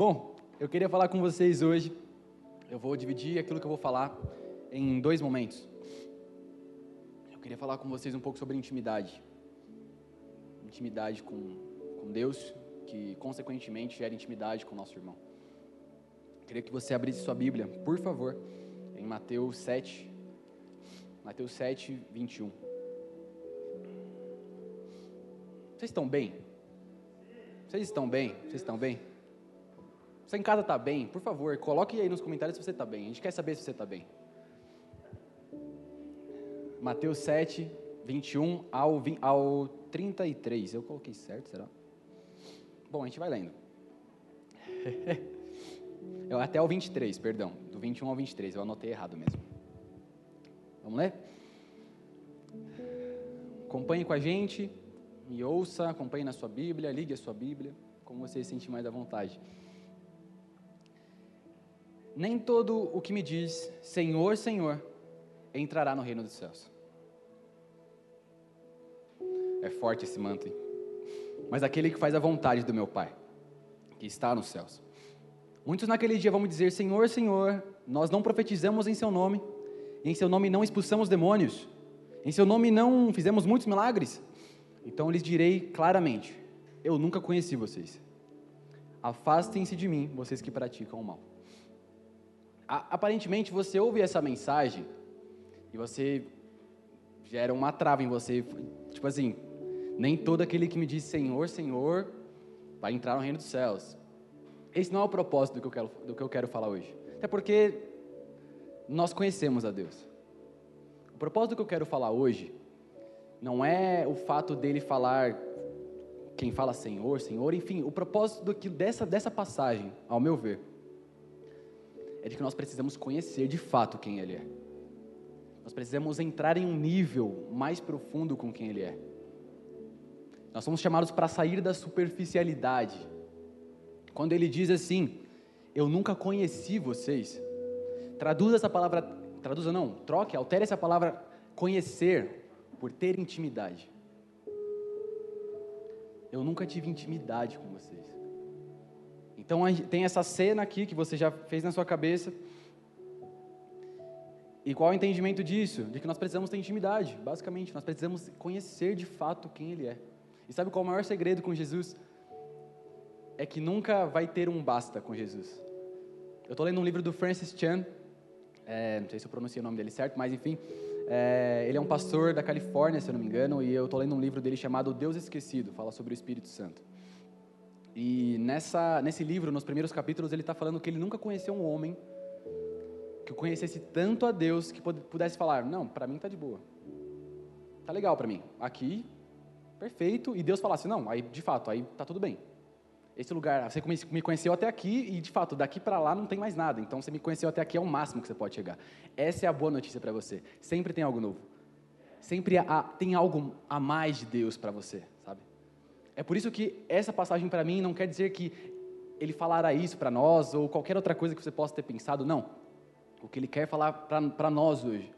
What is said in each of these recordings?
Bom, eu queria falar com vocês hoje. Eu vou dividir aquilo que eu vou falar em dois momentos. Eu queria falar com vocês um pouco sobre intimidade. Intimidade com, com Deus, que consequentemente gera intimidade com o nosso irmão. Eu queria que você abrisse sua Bíblia, por favor, em Mateus 7, Mateus 7, 21. Vocês estão bem? Vocês estão bem? Vocês estão bem? Você em casa está bem? Por favor, coloque aí nos comentários se você está bem. A gente quer saber se você está bem. Mateus 7, 21 ao, 20, ao 33. Eu coloquei certo, será? Bom, a gente vai lendo. Até o 23, perdão. Do 21 ao 23. Eu anotei errado mesmo. Vamos ler? Acompanhe com a gente. Me ouça, acompanhe na sua Bíblia, ligue a sua Bíblia, como você se sentir mais à vontade. Nem todo o que me diz Senhor, Senhor entrará no reino dos céus. É forte esse manto, hein? Mas aquele que faz a vontade do meu Pai, que está nos céus. Muitos naquele dia vão dizer: Senhor, Senhor, nós não profetizamos em Seu nome, em Seu nome não expulsamos demônios, em Seu nome não fizemos muitos milagres. Então lhes direi claramente: Eu nunca conheci vocês. Afastem-se de mim, vocês que praticam o mal aparentemente você ouve essa mensagem e você gera uma trava em você, tipo assim, nem todo aquele que me diz Senhor, Senhor, vai entrar no reino dos céus. Esse não é o propósito do que eu quero, do que eu quero falar hoje. Até porque nós conhecemos a Deus. O propósito do que eu quero falar hoje não é o fato dele falar quem fala Senhor, Senhor, enfim, o propósito do que, dessa, dessa passagem, ao meu ver, é de que nós precisamos conhecer de fato quem Ele é. Nós precisamos entrar em um nível mais profundo com quem Ele é. Nós somos chamados para sair da superficialidade. Quando Ele diz assim, eu nunca conheci vocês, traduza essa palavra, traduza não, troque, altere essa palavra conhecer por ter intimidade. Eu nunca tive intimidade com vocês. Então tem essa cena aqui que você já fez na sua cabeça. E qual é o entendimento disso? De que nós precisamos ter intimidade, basicamente. Nós precisamos conhecer de fato quem Ele é. E sabe qual é o maior segredo com Jesus? É que nunca vai ter um basta com Jesus. Eu estou lendo um livro do Francis Chan, é, não sei se eu pronunciei o nome dele certo, mas enfim. É, ele é um pastor da Califórnia, se eu não me engano, e eu estou lendo um livro dele chamado Deus Esquecido, fala sobre o Espírito Santo. E nessa, nesse livro, nos primeiros capítulos, ele está falando que ele nunca conheceu um homem que conhecesse tanto a Deus que pudesse falar: Não, para mim está de boa. Tá legal para mim. Aqui, perfeito. E Deus falasse: Não, aí de fato, aí tá tudo bem. Esse lugar, você me conheceu até aqui e de fato, daqui para lá não tem mais nada. Então você me conheceu até aqui é o máximo que você pode chegar. Essa é a boa notícia para você. Sempre tem algo novo. Sempre há, tem algo a mais de Deus para você. É por isso que essa passagem para mim não quer dizer que ele falará isso para nós ou qualquer outra coisa que você possa ter pensado, não. O que ele quer falar para nós hoje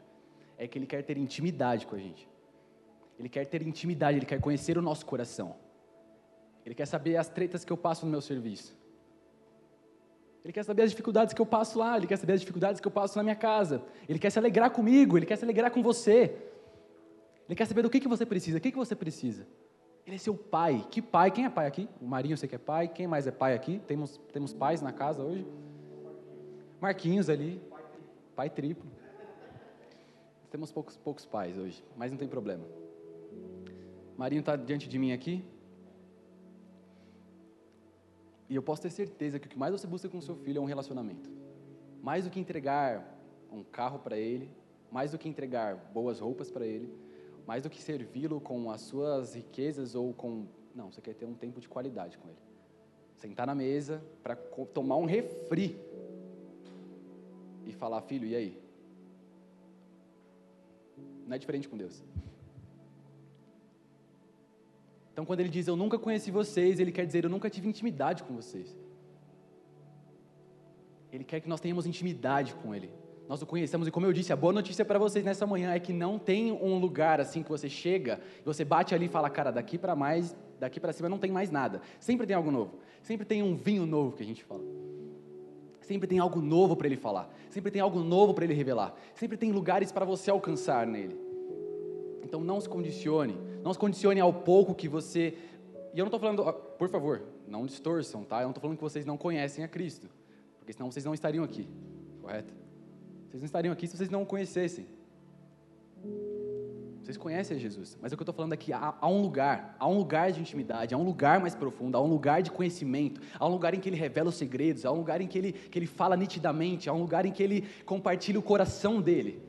é que ele quer ter intimidade com a gente. Ele quer ter intimidade, ele quer conhecer o nosso coração. Ele quer saber as tretas que eu passo no meu serviço. Ele quer saber as dificuldades que eu passo lá, ele quer saber as dificuldades que eu passo na minha casa. Ele quer se alegrar comigo, ele quer se alegrar com você. Ele quer saber do que, que você precisa, o que, que você precisa. Ele é seu pai. Que pai? Quem é pai aqui? O Marinho, você que é pai. Quem mais é pai aqui? Temos, temos pais na casa hoje? Marquinhos ali. Pai triplo. Temos poucos, poucos pais hoje, mas não tem problema. Marinho está diante de mim aqui. E eu posso ter certeza que o que mais você busca com seu filho é um relacionamento. Mais do que entregar um carro para ele, mais do que entregar boas roupas para ele, mais do que servi-lo com as suas riquezas ou com. Não, você quer ter um tempo de qualidade com ele. Sentar na mesa para tomar um refri e falar, filho, e aí? Não é diferente com Deus. Então, quando ele diz eu nunca conheci vocês, ele quer dizer eu nunca tive intimidade com vocês. Ele quer que nós tenhamos intimidade com ele. Nós o conhecemos e como eu disse, a boa notícia para vocês nessa manhã é que não tem um lugar assim que você chega, você bate ali e fala, cara, daqui para mais, daqui para cima não tem mais nada. Sempre tem algo novo. Sempre tem um vinho novo que a gente fala. Sempre tem algo novo para ele falar. Sempre tem algo novo para ele revelar. Sempre tem lugares para você alcançar nele. Então não se condicione. Não se condicione ao pouco que você. E eu não estou falando, por favor, não distorçam, tá? Eu não estou falando que vocês não conhecem a Cristo. Porque senão vocês não estariam aqui. Correto? Vocês não estariam aqui se vocês não o conhecessem. Vocês conhecem Jesus, mas o que eu estou falando aqui, há, há, um lugar, há um lugar de intimidade, há um lugar mais profundo, há um lugar de conhecimento, há um lugar em que ele revela os segredos, há um lugar em que ele, que ele fala nitidamente, há um lugar em que ele compartilha o coração dele,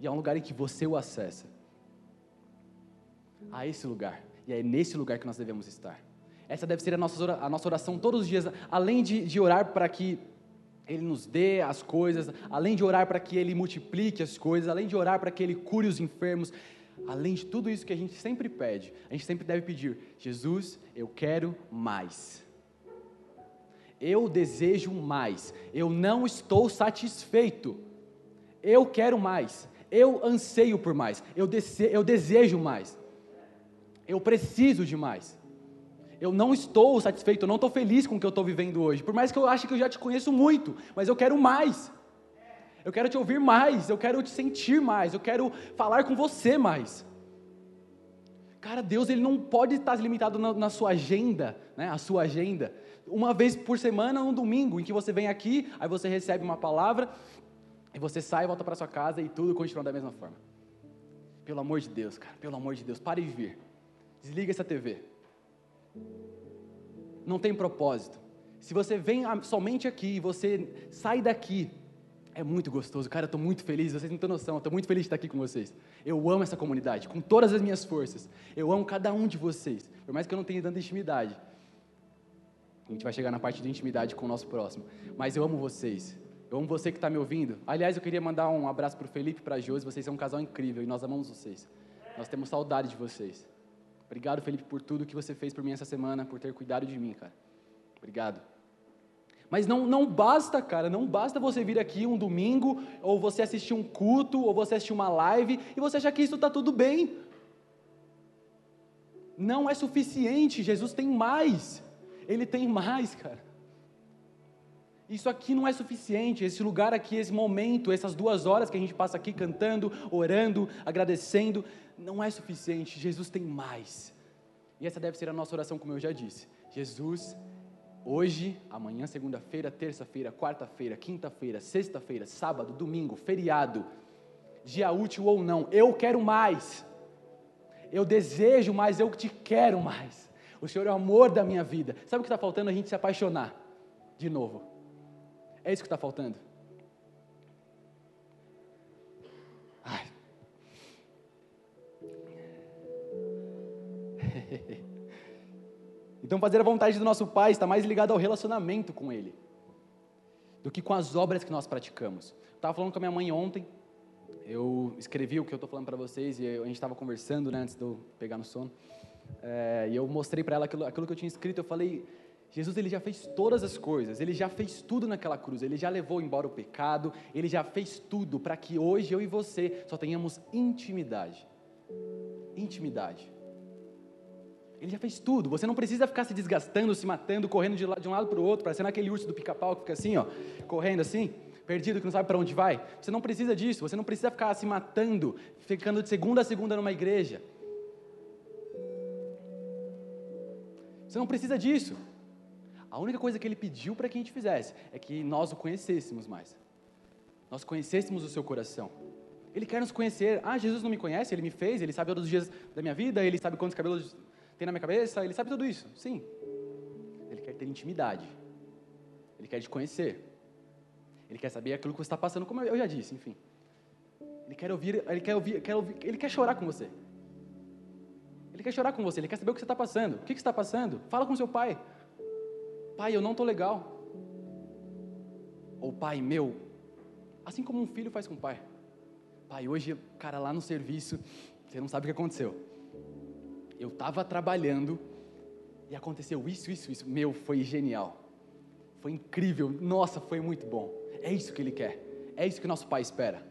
e há um lugar em que você o acessa. Há esse lugar, e é nesse lugar que nós devemos estar. Essa deve ser a nossa, a nossa oração todos os dias, além de, de orar para que ele nos dê as coisas, além de orar para que Ele multiplique as coisas, além de orar para que Ele cure os enfermos, além de tudo isso que a gente sempre pede, a gente sempre deve pedir: Jesus, eu quero mais. Eu desejo mais. Eu não estou satisfeito. Eu quero mais. Eu anseio por mais. Eu, dese eu desejo mais. Eu preciso de mais. Eu não estou satisfeito, eu não estou feliz com o que eu estou vivendo hoje. Por mais que eu ache que eu já te conheço muito, mas eu quero mais. Eu quero te ouvir mais, eu quero te sentir mais, eu quero falar com você mais. Cara, Deus ele não pode estar limitado na, na sua agenda, né? A sua agenda. Uma vez por semana, um domingo, em que você vem aqui, aí você recebe uma palavra, e você sai, volta para sua casa e tudo continua da mesma forma. Pelo amor de Deus, cara, pelo amor de Deus, pare de vir. Desliga essa TV não tem propósito. Se você vem somente aqui e você sai daqui, é muito gostoso. Cara, eu estou muito feliz, vocês não têm noção, estou muito feliz de estar aqui com vocês. Eu amo essa comunidade, com todas as minhas forças. Eu amo cada um de vocês, por mais que eu não tenha tanta intimidade. A gente vai chegar na parte de intimidade com o nosso próximo. Mas eu amo vocês. Eu amo você que está me ouvindo. Aliás, eu queria mandar um abraço para o Felipe e para a Josi. Vocês são um casal incrível e nós amamos vocês. Nós temos saudade de vocês. Obrigado, Felipe, por tudo que você fez por mim essa semana, por ter cuidado de mim, cara. Obrigado. Mas não, não basta, cara, não basta você vir aqui um domingo, ou você assistir um culto, ou você assistir uma live, e você achar que isso está tudo bem. Não é suficiente, Jesus tem mais. Ele tem mais, cara. Isso aqui não é suficiente, esse lugar aqui, esse momento, essas duas horas que a gente passa aqui cantando, orando, agradecendo, não é suficiente. Jesus tem mais. E essa deve ser a nossa oração, como eu já disse. Jesus, hoje, amanhã, segunda-feira, terça-feira, quarta-feira, quinta-feira, sexta-feira, sábado, domingo, feriado, dia útil ou não, eu quero mais. Eu desejo mais, eu te quero mais. O Senhor é o amor da minha vida. Sabe o que está faltando? A gente se apaixonar de novo. É isso que está faltando. Ai. Então, fazer a vontade do nosso Pai está mais ligado ao relacionamento com Ele do que com as obras que nós praticamos. Estava falando com a minha mãe ontem, eu escrevi o que eu estou falando para vocês e a gente estava conversando né, antes de eu pegar no sono. É, e eu mostrei para ela aquilo, aquilo que eu tinha escrito. Eu falei, Jesus ele já fez todas as coisas, ele já fez tudo naquela cruz, ele já levou embora o pecado, ele já fez tudo para que hoje eu e você só tenhamos intimidade. Intimidade. Ele já fez tudo, você não precisa ficar se desgastando, se matando, correndo de, um lado para o outro, parecendo aquele urso do pica-pau que fica assim, ó, correndo assim, perdido, que não sabe para onde vai. Você não precisa disso, você não precisa ficar se matando, ficando de segunda a segunda numa igreja. Você não precisa disso. A única coisa que ele pediu para que a gente fizesse é que nós o conhecêssemos mais. Nós conhecêssemos o seu coração. Ele quer nos conhecer. Ah, Jesus não me conhece, ele me fez, ele sabe todos os dias da minha vida, ele sabe quantos cabelos tem na minha cabeça, ele sabe tudo isso. Sim. Ele quer ter intimidade. Ele quer te conhecer. Ele quer saber aquilo que você está passando, como eu já disse, enfim. Ele quer ouvir, ele quer ouvir, quer ouvir, ele quer chorar com você. Ele quer chorar com você, ele quer saber o que você está passando. O que, que você está passando? Fala com seu pai. Pai, eu não estou legal. Ou pai, meu, assim como um filho faz com o pai. Pai, hoje, cara, lá no serviço, você não sabe o que aconteceu. Eu estava trabalhando e aconteceu isso, isso, isso. Meu, foi genial. Foi incrível. Nossa, foi muito bom. É isso que ele quer. É isso que nosso pai espera.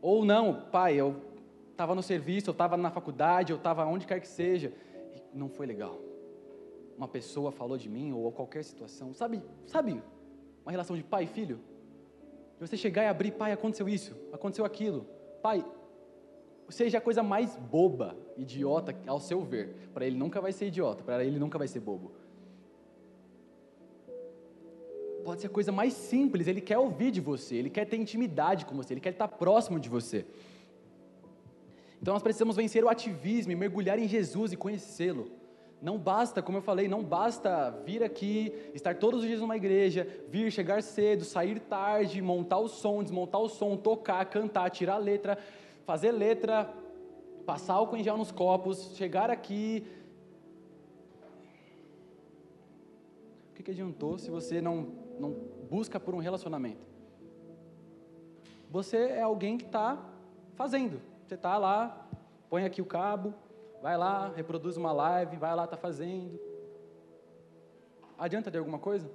Ou não, pai, eu estava no serviço, eu estava na faculdade, eu estava onde quer que seja, e não foi legal. Uma pessoa falou de mim, ou qualquer situação. Sabe, sabe uma relação de pai e filho? De você chegar e abrir, pai, aconteceu isso, aconteceu aquilo. Pai, seja a coisa mais boba, idiota ao seu ver. Para ele nunca vai ser idiota, para ele nunca vai ser bobo. Pode ser a coisa mais simples, ele quer ouvir de você, ele quer ter intimidade com você, ele quer estar próximo de você. Então nós precisamos vencer o ativismo e mergulhar em Jesus e conhecê-lo. Não basta, como eu falei, não basta vir aqui, estar todos os dias numa igreja, vir, chegar cedo, sair tarde, montar o som, desmontar o som, tocar, cantar, tirar letra, fazer letra, passar álcool em gel nos copos, chegar aqui. O que, que adiantou se você não, não busca por um relacionamento? Você é alguém que está fazendo, você está lá, põe aqui o cabo, vai lá, reproduz uma live, vai lá, está fazendo. Adianta de alguma coisa?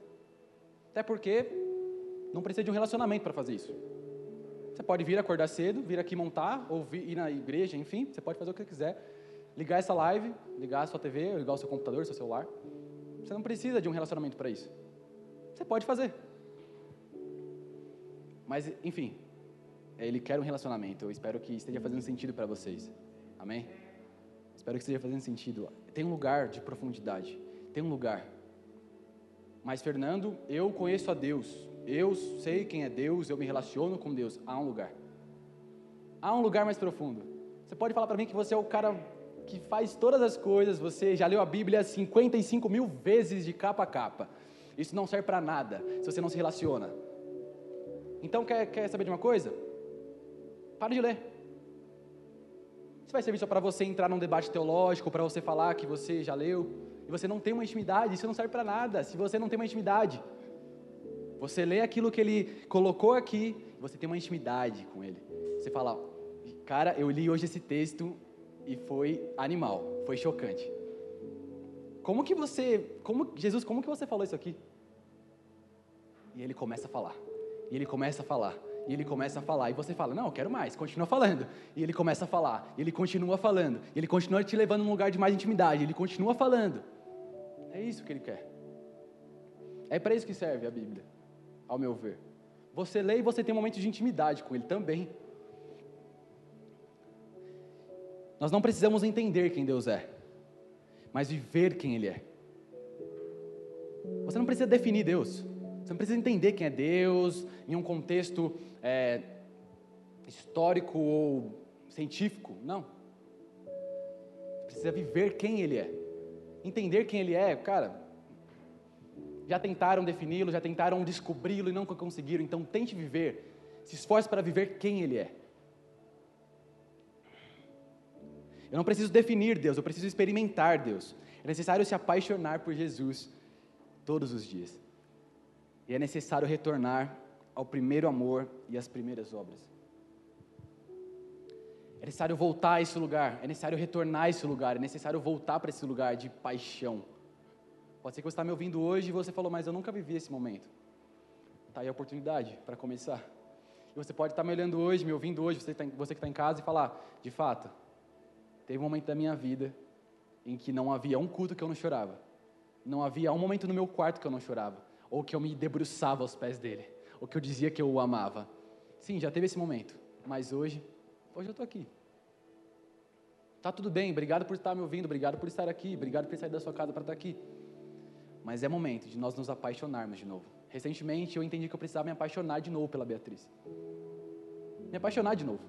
Até porque não precisa de um relacionamento para fazer isso. Você pode vir acordar cedo, vir aqui montar, ou vir, ir na igreja, enfim, você pode fazer o que quiser. Ligar essa live, ligar a sua TV, ligar o seu computador, seu celular. Você não precisa de um relacionamento para isso. Você pode fazer. Mas, enfim, ele quer um relacionamento. Eu espero que esteja fazendo sentido para vocês. Amém? Espero que esteja fazendo sentido. Tem um lugar de profundidade. Tem um lugar. Mas, Fernando, eu conheço a Deus. Eu sei quem é Deus. Eu me relaciono com Deus. Há um lugar. Há um lugar mais profundo. Você pode falar para mim que você é o cara que faz todas as coisas. Você já leu a Bíblia 55 mil vezes de capa a capa. Isso não serve para nada se você não se relaciona. Então, quer, quer saber de uma coisa? Para de ler. Isso vai servir só para você entrar num debate teológico, para você falar que você já leu, e você não tem uma intimidade, isso não serve para nada, se você não tem uma intimidade. Você lê aquilo que ele colocou aqui, você tem uma intimidade com ele. Você fala, cara, eu li hoje esse texto e foi animal, foi chocante. Como que você, como, Jesus, como que você falou isso aqui? E ele começa a falar, e ele começa a falar, e ele começa a falar, e você fala, não, eu quero mais, continua falando. E ele começa a falar, e ele continua falando, e ele continua te levando num lugar de mais intimidade, ele continua falando. É isso que ele quer. É para isso que serve a Bíblia, ao meu ver. Você lê e você tem momentos de intimidade com ele também. Nós não precisamos entender quem Deus é, mas viver quem Ele é. Você não precisa definir Deus. Você não precisa entender quem é Deus em um contexto é, histórico ou científico. Não. Você precisa viver quem Ele é. Entender quem Ele é, cara. Já tentaram defini-lo, já tentaram descobri-lo e não conseguiram. Então tente viver. Se esforce para viver quem Ele é. Eu não preciso definir Deus, eu preciso experimentar Deus. É necessário se apaixonar por Jesus todos os dias. E é necessário retornar ao primeiro amor e às primeiras obras. É necessário voltar a esse lugar, é necessário retornar a esse lugar, é necessário voltar para esse lugar de paixão. Pode ser que você está me ouvindo hoje e você falou, mas eu nunca vivi esse momento. Está aí a oportunidade para começar. E você pode estar me olhando hoje, me ouvindo hoje, você, tá, que está em casa e falar, de fato, teve um momento da minha vida em que não havia um culto que eu não chorava. Não havia um momento no meu quarto que eu não chorava ou que eu me debruçava aos pés dele, ou que eu dizia que eu o amava. Sim, já teve esse momento, mas hoje, hoje eu estou aqui. Tá tudo bem, obrigado por estar me ouvindo, obrigado por estar aqui, obrigado por sair da sua casa para estar aqui. Mas é momento de nós nos apaixonarmos de novo. Recentemente eu entendi que eu precisava me apaixonar de novo pela Beatriz. Me apaixonar de novo.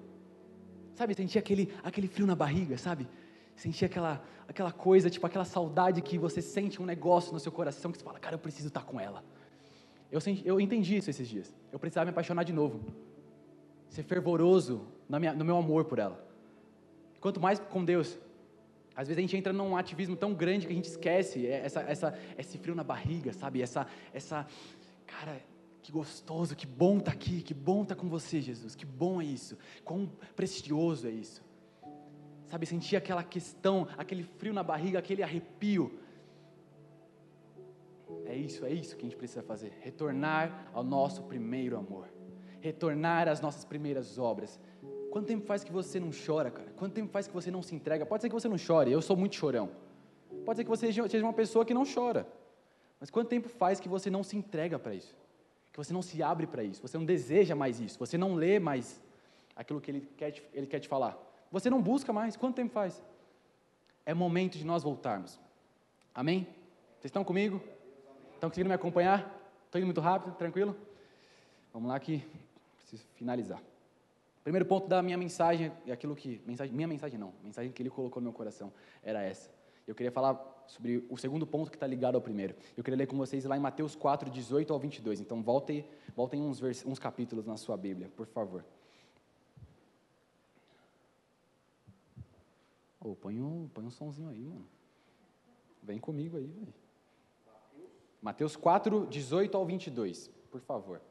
Sabe, sentir aquele, aquele frio na barriga, sabe? Sentir aquela, aquela coisa, tipo aquela saudade que você sente um negócio no seu coração que você fala, cara, eu preciso estar com ela. Eu, eu entendi isso esses dias. Eu precisava me apaixonar de novo. Ser fervoroso minha, no meu amor por ela. Quanto mais com Deus. Às vezes a gente entra num ativismo tão grande que a gente esquece essa, essa, esse frio na barriga, sabe? Essa, essa, cara, que gostoso, que bom estar tá aqui, que bom estar tá com você, Jesus. Que bom é isso. Quão precioso é isso. Sabe, sentir aquela questão, aquele frio na barriga, aquele arrepio. É isso, é isso que a gente precisa fazer. Retornar ao nosso primeiro amor. retornar às nossas primeiras obras. Quanto tempo faz que você não chora, cara? Quanto tempo faz que você não se entrega? Pode ser que você não chore, eu sou muito chorão. Pode ser que você seja uma pessoa que não chora. Mas quanto tempo faz que você não se entrega para isso? Que você não se abre para isso? Você não deseja mais isso? Você não lê mais aquilo que ele quer, te, ele quer te falar? Você não busca mais? Quanto tempo faz? É momento de nós voltarmos. Amém? Vocês estão comigo? Estão conseguindo me acompanhar? Estou indo muito rápido? Tranquilo? Vamos lá que preciso finalizar. Primeiro ponto da minha mensagem, é aquilo que. Mensagem, minha mensagem não, a mensagem que ele colocou no meu coração era essa. Eu queria falar sobre o segundo ponto que está ligado ao primeiro. Eu queria ler com vocês lá em Mateus 4, 18 ao 22. Então, voltem, voltem uns, vers, uns capítulos na sua Bíblia, por favor. Oh, põe, um, põe um sonzinho aí, mano. Vem comigo aí, velho. Mateus 4, 18 ao 22, por favor.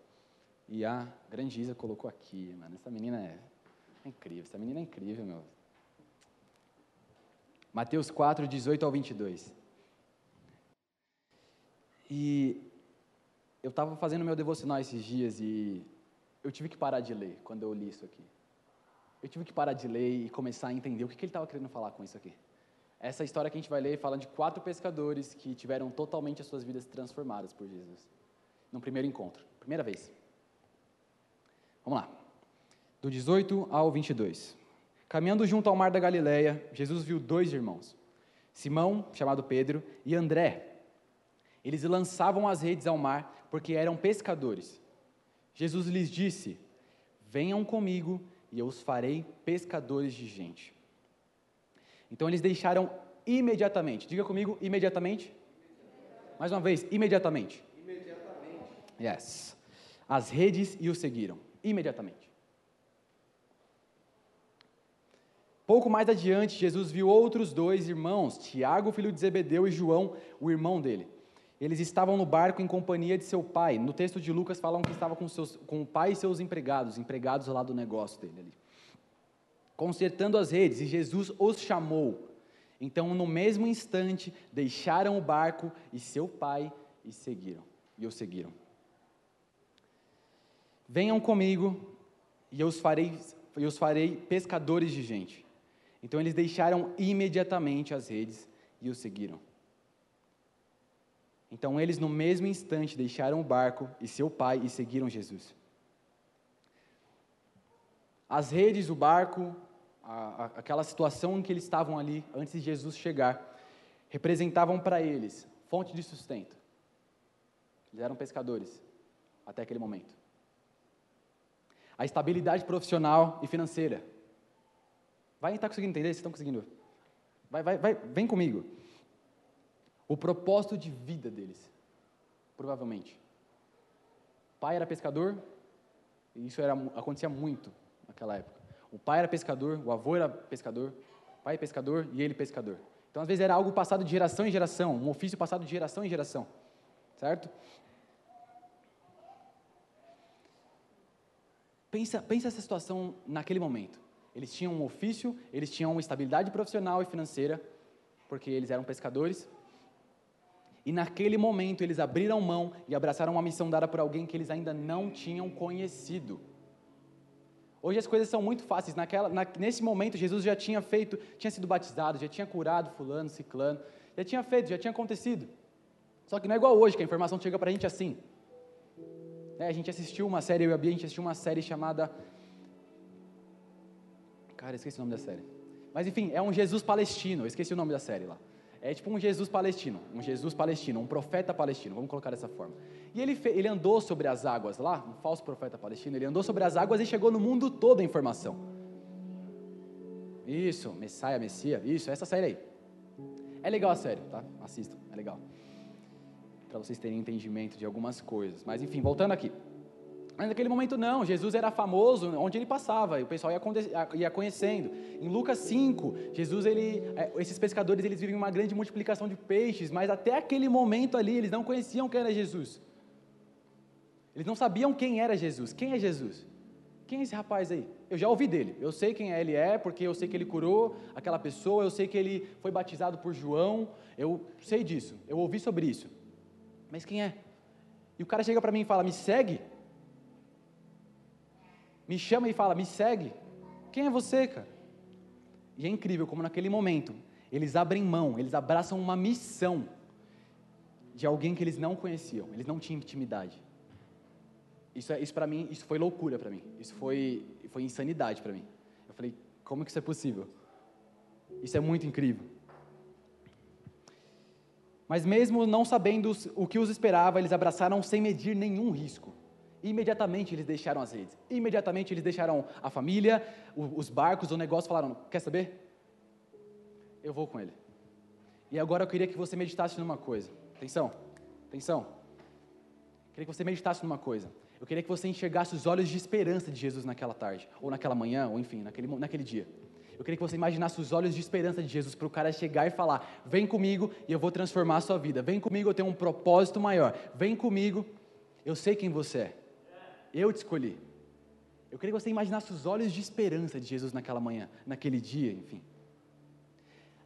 E a grande Isa colocou aqui, mano. Essa menina é, é incrível, essa menina é incrível, meu. Mateus 4, 18 ao 22. E eu estava fazendo meu devocional esses dias e eu tive que parar de ler quando eu li isso aqui. Eu tive que parar de ler e começar a entender o que, que ele estava querendo falar com isso aqui. Essa história que a gente vai ler fala de quatro pescadores que tiveram totalmente as suas vidas transformadas por Jesus. No primeiro encontro, primeira vez. Vamos lá. Do 18 ao 22. Caminhando junto ao mar da Galileia, Jesus viu dois irmãos, Simão, chamado Pedro, e André. Eles lançavam as redes ao mar porque eram pescadores. Jesus lhes disse: Venham comigo e eu os farei pescadores de gente. Então eles deixaram imediatamente. Diga comigo, imediatamente. Mais uma vez, imediatamente. Imediatamente. Yes. As redes e o seguiram imediatamente. Pouco mais adiante, Jesus viu outros dois irmãos, Tiago, filho de Zebedeu, e João, o irmão dele. Eles estavam no barco em companhia de seu pai. No texto de Lucas falam que estavam com, seus, com o pai e seus empregados, empregados lá do negócio dele ali. Consertando as redes, e Jesus os chamou. Então, no mesmo instante, deixaram o barco e seu pai e seguiram. E o seguiram. Venham comigo e eu os farei, eu os farei pescadores de gente. Então eles deixaram imediatamente as redes e o seguiram. Então eles, no mesmo instante, deixaram o barco e seu pai e seguiram Jesus. As redes, o barco, a, a, aquela situação em que eles estavam ali antes de Jesus chegar, representavam para eles fonte de sustento. Eles eram pescadores até aquele momento a estabilidade profissional e financeira. Vai estar conseguindo entender? Vocês estão conseguindo? Vai, vai, vai, vem comigo. O propósito de vida deles, provavelmente. O pai era pescador, e isso era, acontecia muito naquela época. O pai era pescador, o avô era pescador, pai é pescador e ele pescador. Então, às vezes, era algo passado de geração em geração, um ofício passado de geração em geração, certo? Pensa, pensa essa situação naquele momento. Eles tinham um ofício, eles tinham uma estabilidade profissional e financeira, porque eles eram pescadores. E naquele momento eles abriram mão e abraçaram uma missão dada por alguém que eles ainda não tinham conhecido. Hoje as coisas são muito fáceis. Naquela, na, nesse momento Jesus já tinha feito, tinha sido batizado, já tinha curado fulano, ciclano, já tinha feito, já tinha acontecido. Só que não é igual hoje que a informação chega para a gente assim. É, a gente assistiu uma série, eu e a Bia, a gente assistiu uma série chamada. Cara, esqueci o nome da série. Mas enfim, é um Jesus palestino, eu esqueci o nome da série lá. É tipo um Jesus palestino, um Jesus palestino, um profeta palestino, vamos colocar dessa forma. E ele, ele andou sobre as águas lá, um falso profeta palestino, ele andou sobre as águas e chegou no mundo todo a informação. Isso, Messias, Messia, isso, essa série aí. É legal a série, tá? Assistam, é legal para vocês terem entendimento de algumas coisas. Mas enfim, voltando aqui. Mas naquele momento não, Jesus era famoso onde ele passava, e o pessoal ia, ia conhecendo. Em Lucas 5, Jesus, ele, é, esses pescadores, eles vivem uma grande multiplicação de peixes, mas até aquele momento ali, eles não conheciam quem era Jesus. Eles não sabiam quem era Jesus. Quem é Jesus? Quem é esse rapaz aí? Eu já ouvi dele. Eu sei quem ele é, porque eu sei que ele curou aquela pessoa, eu sei que ele foi batizado por João. Eu sei disso. Eu ouvi sobre isso. Mas quem é? E o cara chega para mim e fala: Me segue. Me chama e fala: me segue. Quem é você, cara? E é incrível como naquele momento eles abrem mão, eles abraçam uma missão de alguém que eles não conheciam, eles não tinham intimidade. Isso, é, isso para mim, isso foi loucura para mim. Isso foi, foi insanidade para mim. Eu falei, como que isso é possível? Isso é muito incrível. Mas mesmo não sabendo o que os esperava, eles abraçaram sem medir nenhum risco. Imediatamente eles deixaram as redes. Imediatamente eles deixaram a família, os barcos, o negócio, falaram: Quer saber? Eu vou com ele. E agora eu queria que você meditasse numa coisa. Atenção, atenção. Eu queria que você meditasse numa coisa. Eu queria que você enxergasse os olhos de esperança de Jesus naquela tarde, ou naquela manhã, ou enfim, naquele, naquele dia. Eu queria que você imaginasse os olhos de esperança de Jesus para o cara chegar e falar: Vem comigo e eu vou transformar a sua vida. Vem comigo, eu tenho um propósito maior. Vem comigo, eu sei quem você é. Eu te escolhi. Eu queria que você imaginasse os olhos de esperança de Jesus naquela manhã, naquele dia, enfim.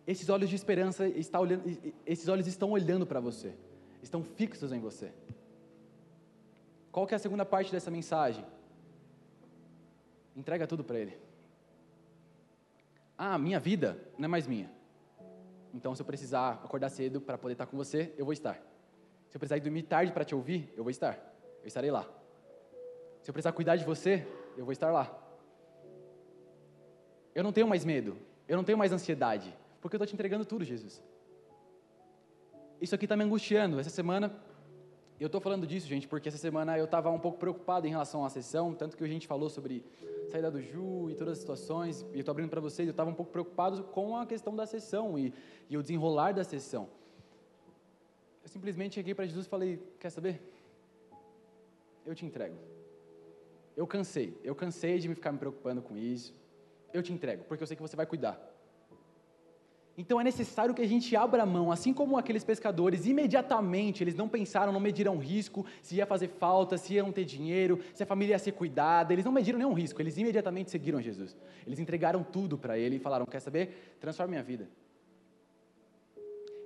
Esses olhos de esperança está olhando, esses olhos estão olhando para você, estão fixos em você. Qual que é a segunda parte dessa mensagem? Entrega tudo para Ele. Ah, minha vida não é mais minha. Então, se eu precisar acordar cedo para poder estar com você, eu vou estar. Se eu precisar dormir tarde para te ouvir, eu vou estar. Eu estarei lá. Se eu precisar cuidar de você, eu vou estar lá. Eu não tenho mais medo. Eu não tenho mais ansiedade. Porque eu estou te entregando tudo, Jesus. Isso aqui está me angustiando. Essa semana eu estou falando disso, gente, porque essa semana eu estava um pouco preocupado em relação à sessão, tanto que a gente falou sobre saída do Ju e todas as situações, e eu estou abrindo para vocês, eu estava um pouco preocupado com a questão da sessão e, e o desenrolar da sessão. Eu simplesmente cheguei para Jesus e falei: Quer saber? Eu te entrego. Eu cansei, eu cansei de me ficar me preocupando com isso. Eu te entrego, porque eu sei que você vai cuidar. Então é necessário que a gente abra a mão, assim como aqueles pescadores, imediatamente eles não pensaram, não mediram risco, se ia fazer falta, se iam ter dinheiro, se a família ia ser cuidada, eles não mediram nenhum risco, eles imediatamente seguiram Jesus. Eles entregaram tudo para ele e falaram: Quer saber? Transforma minha vida.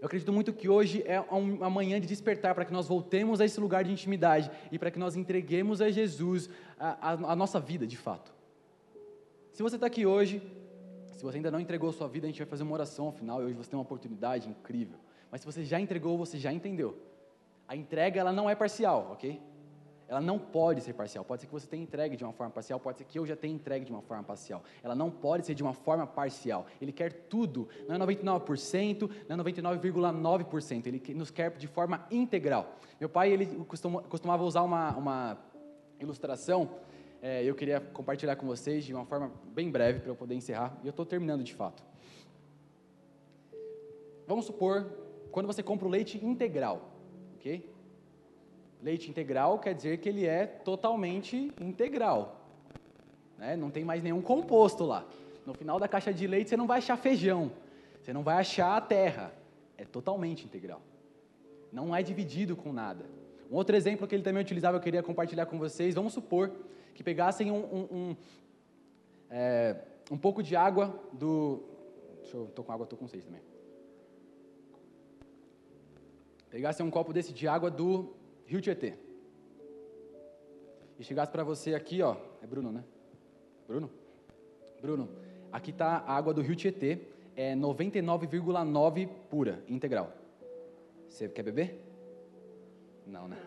Eu acredito muito que hoje é uma manhã de despertar para que nós voltemos a esse lugar de intimidade e para que nós entreguemos a Jesus a, a, a nossa vida de fato. Se você está aqui hoje se você ainda não entregou sua vida, a gente vai fazer uma oração ao final e hoje você tem uma oportunidade incrível. Mas se você já entregou, você já entendeu. A entrega, ela não é parcial, ok? Ela não pode ser parcial. Pode ser que você tenha entregue de uma forma parcial, pode ser que eu já tenha entregue de uma forma parcial. Ela não pode ser de uma forma parcial. Ele quer tudo. Não é 99%, não é 99,9%. Ele nos quer de forma integral. Meu pai, ele costumava usar uma, uma ilustração é, eu queria compartilhar com vocês de uma forma bem breve para eu poder encerrar. E eu estou terminando de fato. Vamos supor, quando você compra o leite integral, ok? Leite integral quer dizer que ele é totalmente integral. Né? Não tem mais nenhum composto lá. No final da caixa de leite você não vai achar feijão, você não vai achar a terra. É totalmente integral. Não é dividido com nada. Um outro exemplo que ele também utilizava, eu queria compartilhar com vocês. Vamos supor que pegassem um, um, um, é, um pouco de água do. Deixa eu, tô com água, tô com seis também. Pegassem um copo desse de água do Rio Tietê. E chegasse para você aqui, ó. É Bruno, né? Bruno? Bruno, aqui está a água do Rio Tietê, é 99,9 pura, integral. Você quer beber? Não, né?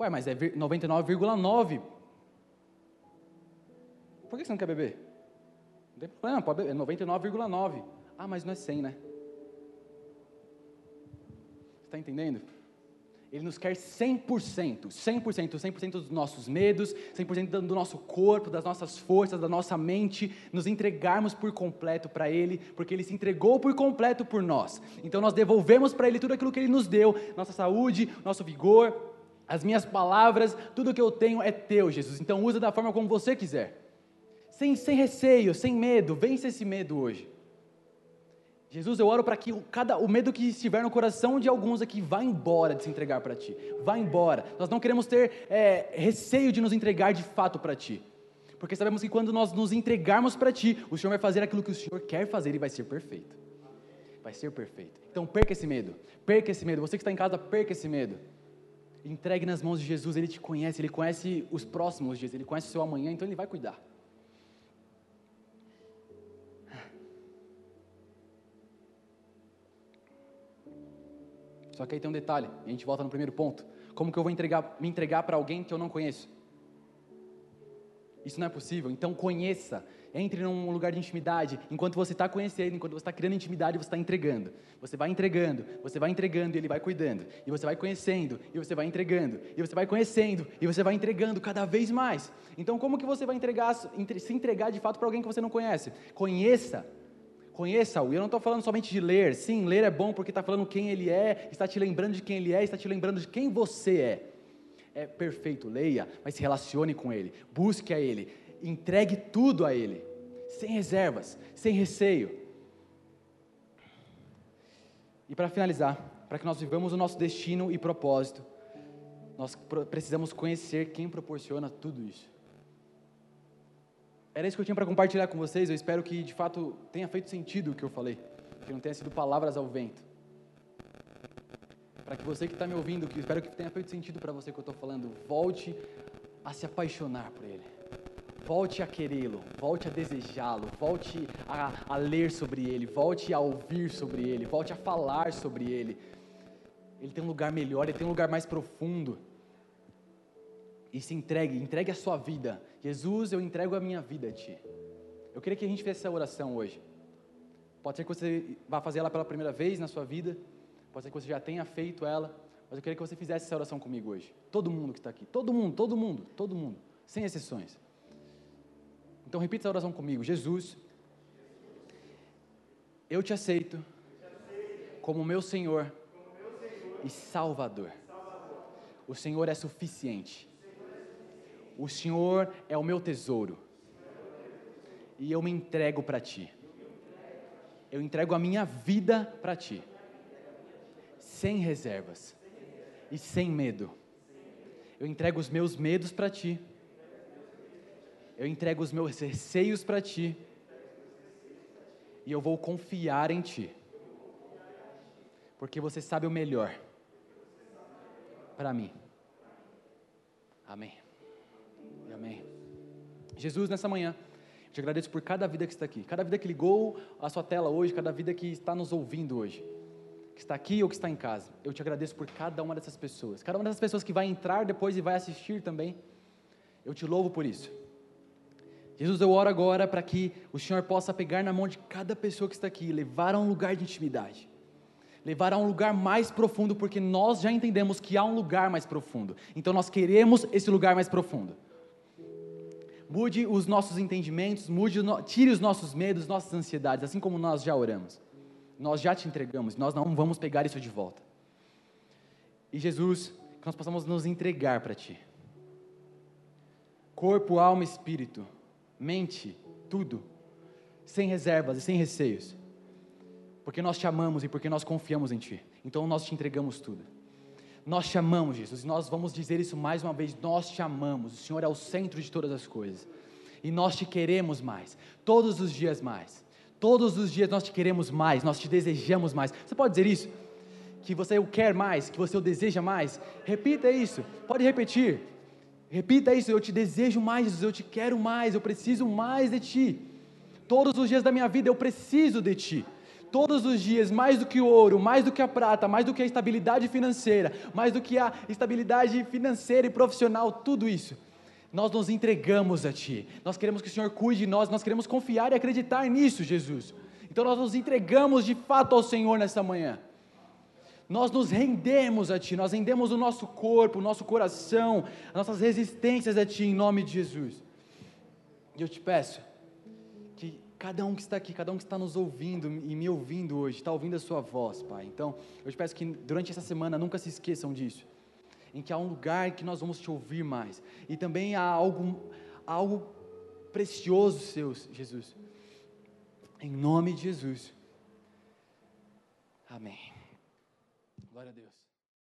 Ué, mas é 99,9. Por que você não quer beber? Não tem problema, pode beber. É 99,9. Ah, mas não é 100, né? Está entendendo? Ele nos quer 100%, 100%, 100% dos nossos medos, 100% do nosso corpo, das nossas forças, da nossa mente, nos entregarmos por completo para Ele, porque Ele se entregou por completo por nós. Então nós devolvemos para Ele tudo aquilo que Ele nos deu, nossa saúde, nosso vigor, as minhas palavras, tudo que eu tenho é teu, Jesus. Então usa da forma como você quiser. Sem, sem receio, sem medo. Vence esse medo hoje. Jesus, eu oro para que cada, o medo que estiver no coração de alguns aqui vá embora de se entregar para Ti. Vá embora. Nós não queremos ter é, receio de nos entregar de fato para Ti. Porque sabemos que quando nós nos entregarmos para Ti, o Senhor vai fazer aquilo que o Senhor quer fazer e vai ser perfeito. Vai ser perfeito. Então perca esse medo. Perca esse medo. Você que está em casa, perca esse medo. Entregue nas mãos de Jesus, Ele te conhece, Ele conhece os próximos dias, Ele conhece o seu amanhã, então Ele vai cuidar. Só que aí tem um detalhe, a gente volta no primeiro ponto. Como que eu vou entregar, me entregar para alguém que eu não conheço? Isso não é possível. Então conheça, entre num lugar de intimidade. Enquanto você está conhecendo, enquanto você está criando intimidade, você está entregando. Você vai entregando, você vai entregando e ele vai cuidando. E você vai conhecendo, e você vai entregando. E você vai conhecendo, e você vai entregando cada vez mais. Então como que você vai entregar, se entregar de fato para alguém que você não conhece? Conheça Conheça-o. E eu não estou falando somente de ler. Sim, ler é bom porque está falando quem ele é, está te lembrando de quem ele é, está te lembrando de quem você é. É perfeito, leia, mas se relacione com ele, busque a ele, entregue tudo a ele, sem reservas, sem receio. E para finalizar, para que nós vivamos o nosso destino e propósito, nós precisamos conhecer quem proporciona tudo isso. Era isso que eu tinha para compartilhar com vocês. Eu espero que de fato tenha feito sentido o que eu falei, que não tenha sido palavras ao vento. Para que você que está me ouvindo, que espero que tenha feito sentido para você que eu estou falando, volte a se apaixonar por Ele. Volte a querê-lo, volte a desejá-lo, volte a, a ler sobre Ele, volte a ouvir sobre Ele, volte a falar sobre Ele. Ele tem um lugar melhor, ele tem um lugar mais profundo e se entregue, entregue a sua vida. Jesus, eu entrego a minha vida a Ti. Eu queria que a gente fizesse essa oração hoje. Pode ser que você vá fazer ela pela primeira vez na sua vida, pode ser que você já tenha feito ela, mas eu queria que você fizesse essa oração comigo hoje. Todo mundo que está aqui, todo mundo, todo mundo, todo mundo, sem exceções. Então repita essa oração comigo. Jesus, eu te aceito como meu Senhor e Salvador. O Senhor é suficiente. O Senhor é o meu tesouro. E eu me entrego para Ti. Eu entrego a minha vida para Ti. Sem reservas. E sem medo. Eu entrego os meus medos para Ti. Eu entrego os meus receios para Ti. E eu vou confiar em Ti. Porque você sabe o melhor para mim. Amém. Amém. Jesus, nessa manhã, te agradeço por cada vida que está aqui, cada vida que ligou a sua tela hoje, cada vida que está nos ouvindo hoje, que está aqui ou que está em casa. Eu te agradeço por cada uma dessas pessoas, cada uma dessas pessoas que vai entrar depois e vai assistir também. Eu te louvo por isso. Jesus, eu oro agora para que o Senhor possa pegar na mão de cada pessoa que está aqui e levar a um lugar de intimidade. Levar a um lugar mais profundo, porque nós já entendemos que há um lugar mais profundo. Então nós queremos esse lugar mais profundo mude os nossos entendimentos, mude, tire os nossos medos, nossas ansiedades, assim como nós já oramos. Nós já te entregamos, nós não vamos pegar isso de volta. E Jesus, que nós possamos nos entregar para Ti. Corpo, alma, espírito, mente, tudo, sem reservas e sem receios. Porque nós te amamos e porque nós confiamos em Ti. Então nós te entregamos tudo. Nós te amamos, Jesus, e nós vamos dizer isso mais uma vez: nós te amamos, o Senhor é o centro de todas as coisas, e nós te queremos mais, todos os dias mais, todos os dias nós te queremos mais, nós te desejamos mais. Você pode dizer isso? Que você o quer mais, que você o deseja mais? Repita isso, pode repetir, repita isso: eu te desejo mais, Jesus, eu te quero mais, eu preciso mais de ti. Todos os dias da minha vida eu preciso de ti todos os dias, mais do que o ouro, mais do que a prata, mais do que a estabilidade financeira, mais do que a estabilidade financeira e profissional, tudo isso. Nós nos entregamos a Ti. Nós queremos que o Senhor cuide de nós, nós queremos confiar e acreditar nisso, Jesus. Então nós nos entregamos de fato ao Senhor nessa manhã. Nós nos rendemos a Ti, nós rendemos o nosso corpo, o nosso coração, as nossas resistências a Ti, em nome de Jesus. E eu te peço, cada um que está aqui, cada um que está nos ouvindo e me ouvindo hoje, está ouvindo a sua voz, Pai. Então, eu te peço que durante essa semana nunca se esqueçam disso. Em que há um lugar que nós vamos te ouvir mais. E também há algo, algo precioso seu, Jesus. Em nome de Jesus. Amém. Glória a Deus.